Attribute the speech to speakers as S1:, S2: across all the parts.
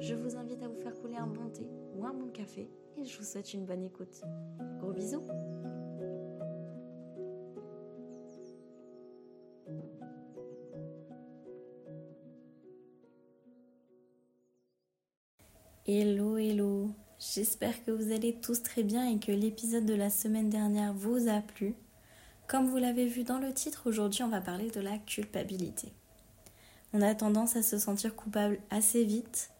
S1: je vous invite à vous faire couler un bon thé ou un bon café et je vous souhaite une bonne écoute. Gros bisous Hello, hello J'espère que vous allez tous très bien et que l'épisode de la semaine dernière vous a plu. Comme vous l'avez vu dans le titre, aujourd'hui on va parler de la culpabilité. On a tendance à se sentir coupable assez vite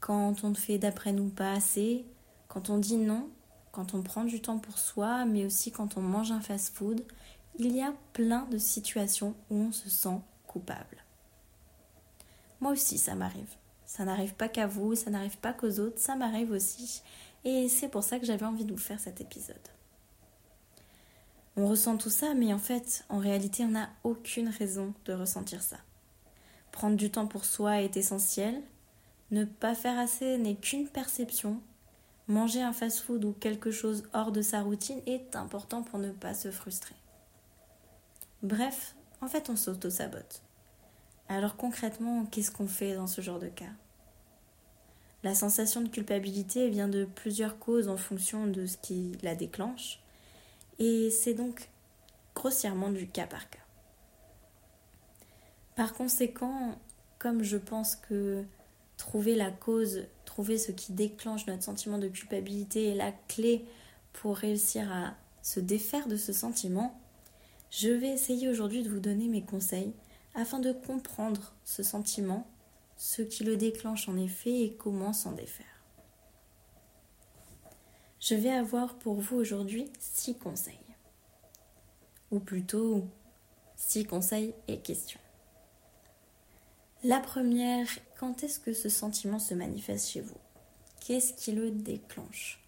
S1: quand on ne fait d'après nous pas assez, quand on dit non, quand on prend du temps pour soi, mais aussi quand on mange un fast-food. Il y a plein de situations où on se sent coupable. Moi aussi, ça m'arrive. Ça n'arrive pas qu'à vous, ça n'arrive pas qu'aux autres, ça m'arrive aussi. Et c'est pour ça que j'avais envie de vous faire cet épisode. On ressent tout ça, mais en fait, en réalité, on n'a aucune raison de ressentir ça. Prendre du temps pour soi est essentiel. Ne pas faire assez n'est qu'une perception. Manger un fast-food ou quelque chose hors de sa routine est important pour ne pas se frustrer. Bref, en fait, on s'auto-sabote. Alors concrètement, qu'est-ce qu'on fait dans ce genre de cas? La sensation de culpabilité vient de plusieurs causes en fonction de ce qui la déclenche, et c'est donc grossièrement du cas par cas. Par conséquent, comme je pense que trouver la cause, trouver ce qui déclenche notre sentiment de culpabilité est la clé pour réussir à se défaire de ce sentiment, je vais essayer aujourd'hui de vous donner mes conseils afin de comprendre ce sentiment, ce qui le déclenche en effet et comment s'en défaire. Je vais avoir pour vous aujourd'hui six conseils. Ou plutôt six conseils et questions. La première, quand est-ce que ce sentiment se manifeste chez vous? Qu'est-ce qui le déclenche?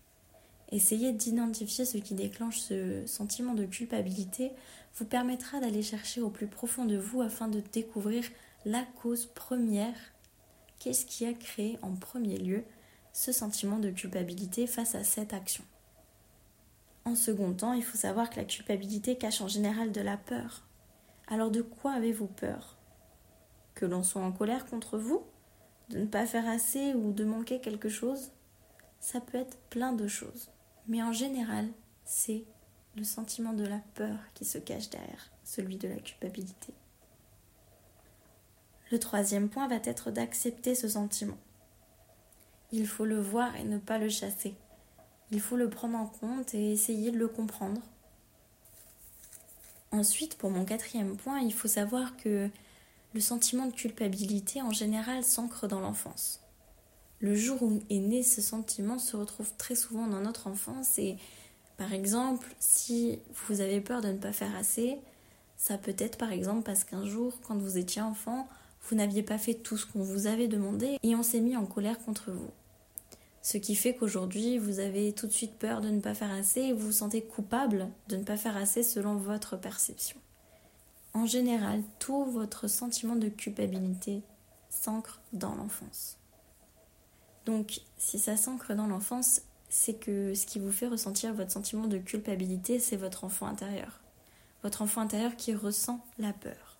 S1: Essayez d'identifier ce qui déclenche ce sentiment de culpabilité vous permettra d'aller chercher au plus profond de vous afin de découvrir la cause première. Qu'est-ce qui a créé en premier lieu ce sentiment de culpabilité face à cette action? En second temps, il faut savoir que la culpabilité cache en général de la peur. Alors de quoi avez-vous peur? Que l'on soit en colère contre vous De ne pas faire assez ou de manquer quelque chose Ça peut être plein de choses. Mais en général, c'est le sentiment de la peur qui se cache derrière celui de la culpabilité. Le troisième point va être d'accepter ce sentiment. Il faut le voir et ne pas le chasser. Il faut le prendre en compte et essayer de le comprendre. Ensuite, pour mon quatrième point, il faut savoir que le sentiment de culpabilité en général s'ancre dans l'enfance. Le jour où est né ce sentiment se retrouve très souvent dans notre enfance et par exemple, si vous avez peur de ne pas faire assez, ça peut être par exemple parce qu'un jour, quand vous étiez enfant, vous n'aviez pas fait tout ce qu'on vous avait demandé et on s'est mis en colère contre vous. Ce qui fait qu'aujourd'hui, vous avez tout de suite peur de ne pas faire assez et vous vous sentez coupable de ne pas faire assez selon votre perception. En général, tout votre sentiment de culpabilité s'ancre dans l'enfance. Donc, si ça s'ancre dans l'enfance, c'est que ce qui vous fait ressentir votre sentiment de culpabilité, c'est votre enfant intérieur. Votre enfant intérieur qui ressent la peur.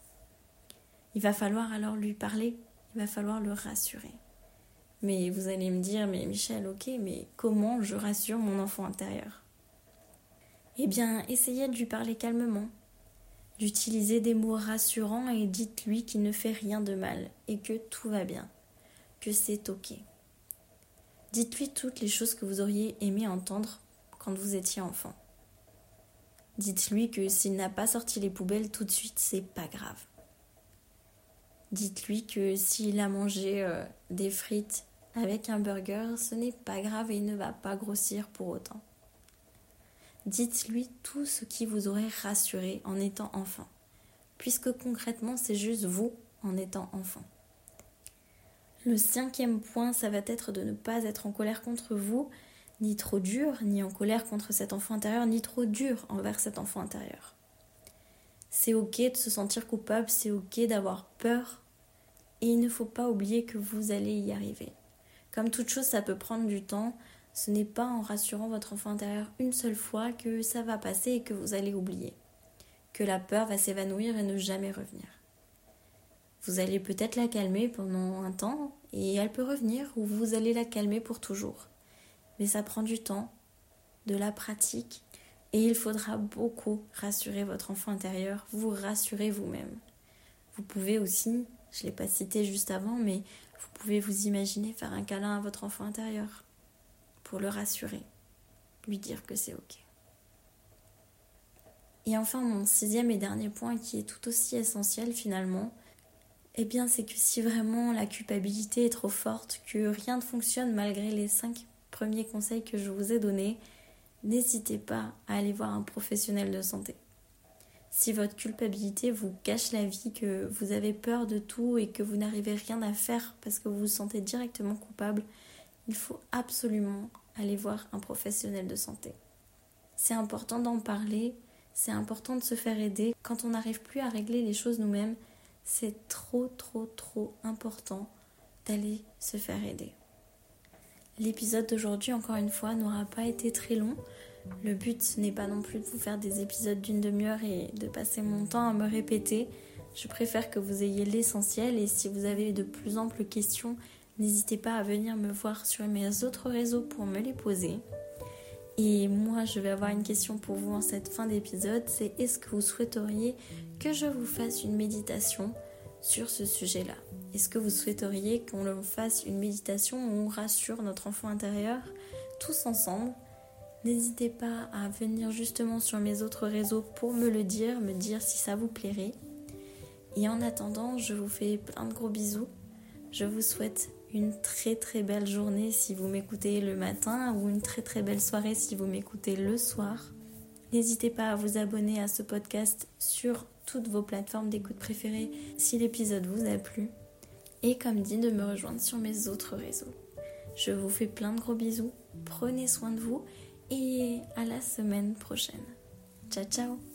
S1: Il va falloir alors lui parler, il va falloir le rassurer. Mais vous allez me dire, mais Michel, ok, mais comment je rassure mon enfant intérieur? Eh bien, essayez de lui parler calmement, d'utiliser des mots rassurants et dites-lui qu'il ne fait rien de mal et que tout va bien, que c'est ok. Dites-lui toutes les choses que vous auriez aimé entendre quand vous étiez enfant. Dites-lui que s'il n'a pas sorti les poubelles tout de suite, c'est pas grave. Dites-lui que s'il a mangé euh, des frites avec un burger, ce n'est pas grave et il ne va pas grossir pour autant. Dites-lui tout ce qui vous aurait rassuré en étant enfant, puisque concrètement c'est juste vous en étant enfant. Le cinquième point, ça va être de ne pas être en colère contre vous, ni trop dur, ni en colère contre cet enfant intérieur, ni trop dur envers cet enfant intérieur. C'est ok de se sentir coupable, c'est ok d'avoir peur, et il ne faut pas oublier que vous allez y arriver. Comme toute chose, ça peut prendre du temps. Ce n'est pas en rassurant votre enfant intérieur une seule fois que ça va passer et que vous allez oublier. Que la peur va s'évanouir et ne jamais revenir. Vous allez peut-être la calmer pendant un temps et elle peut revenir ou vous allez la calmer pour toujours. Mais ça prend du temps, de la pratique et il faudra beaucoup rassurer votre enfant intérieur, vous rassurer vous-même. Vous pouvez aussi, je ne l'ai pas cité juste avant, mais vous pouvez vous imaginer faire un câlin à votre enfant intérieur pour le rassurer, lui dire que c'est ok. Et enfin, mon sixième et dernier point qui est tout aussi essentiel finalement, eh bien c'est que si vraiment la culpabilité est trop forte, que rien ne fonctionne malgré les cinq premiers conseils que je vous ai donnés, n'hésitez pas à aller voir un professionnel de santé. Si votre culpabilité vous cache la vie, que vous avez peur de tout et que vous n'arrivez rien à faire parce que vous vous sentez directement coupable, il faut absolument aller voir un professionnel de santé. C'est important d'en parler, c'est important de se faire aider. Quand on n'arrive plus à régler les choses nous-mêmes, c'est trop, trop, trop important d'aller se faire aider. L'épisode d'aujourd'hui, encore une fois, n'aura pas été très long. Le but n'est pas non plus de vous faire des épisodes d'une demi-heure et de passer mon temps à me répéter. Je préfère que vous ayez l'essentiel et si vous avez de plus amples questions, n'hésitez pas à venir me voir sur mes autres réseaux pour me les poser. Et moi, je vais avoir une question pour vous en cette fin d'épisode, c'est est-ce que vous souhaiteriez que je vous fasse une méditation sur ce sujet-là? Est-ce que vous souhaiteriez qu'on fasse une méditation où on rassure notre enfant intérieur tous ensemble? N'hésitez pas à venir justement sur mes autres réseaux pour me le dire, me dire si ça vous plairait. Et en attendant, je vous fais plein de gros bisous. Je vous souhaite une très très belle journée si vous m'écoutez le matin ou une très très belle soirée si vous m'écoutez le soir. N'hésitez pas à vous abonner à ce podcast sur toutes vos plateformes d'écoute préférées si l'épisode vous a plu. Et comme dit, de me rejoindre sur mes autres réseaux. Je vous fais plein de gros bisous, prenez soin de vous et à la semaine prochaine. Ciao ciao